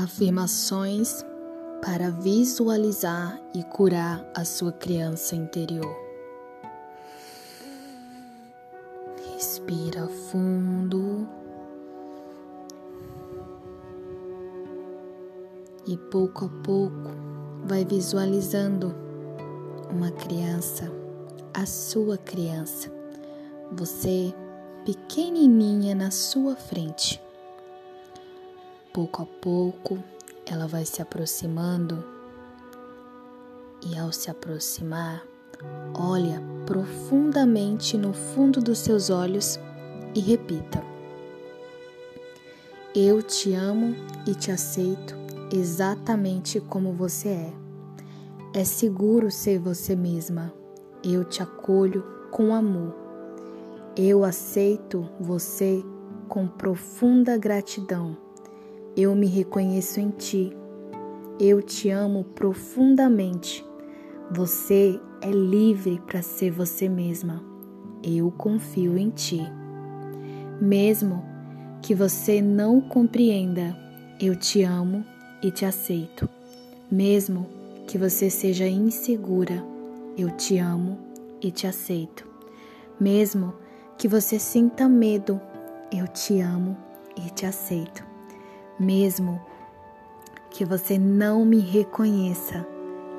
Afirmações para visualizar e curar a sua criança interior. Respira fundo. E pouco a pouco vai visualizando uma criança, a sua criança, você pequenininha na sua frente pouco a pouco, ela vai se aproximando e, ao se aproximar, olha profundamente no fundo dos seus olhos e repita: Eu te amo e te aceito exatamente como você é. É seguro ser você mesma. Eu te acolho com amor. Eu aceito você com profunda gratidão eu me reconheço em ti. Eu te amo profundamente. Você é livre para ser você mesma. Eu confio em ti. Mesmo que você não compreenda, eu te amo e te aceito. Mesmo que você seja insegura, eu te amo e te aceito. Mesmo que você sinta medo, eu te amo e te aceito. Mesmo que você não me reconheça,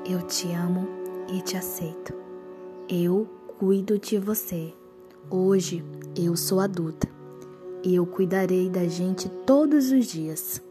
eu te amo e te aceito. Eu cuido de você. Hoje eu sou adulta e eu cuidarei da gente todos os dias.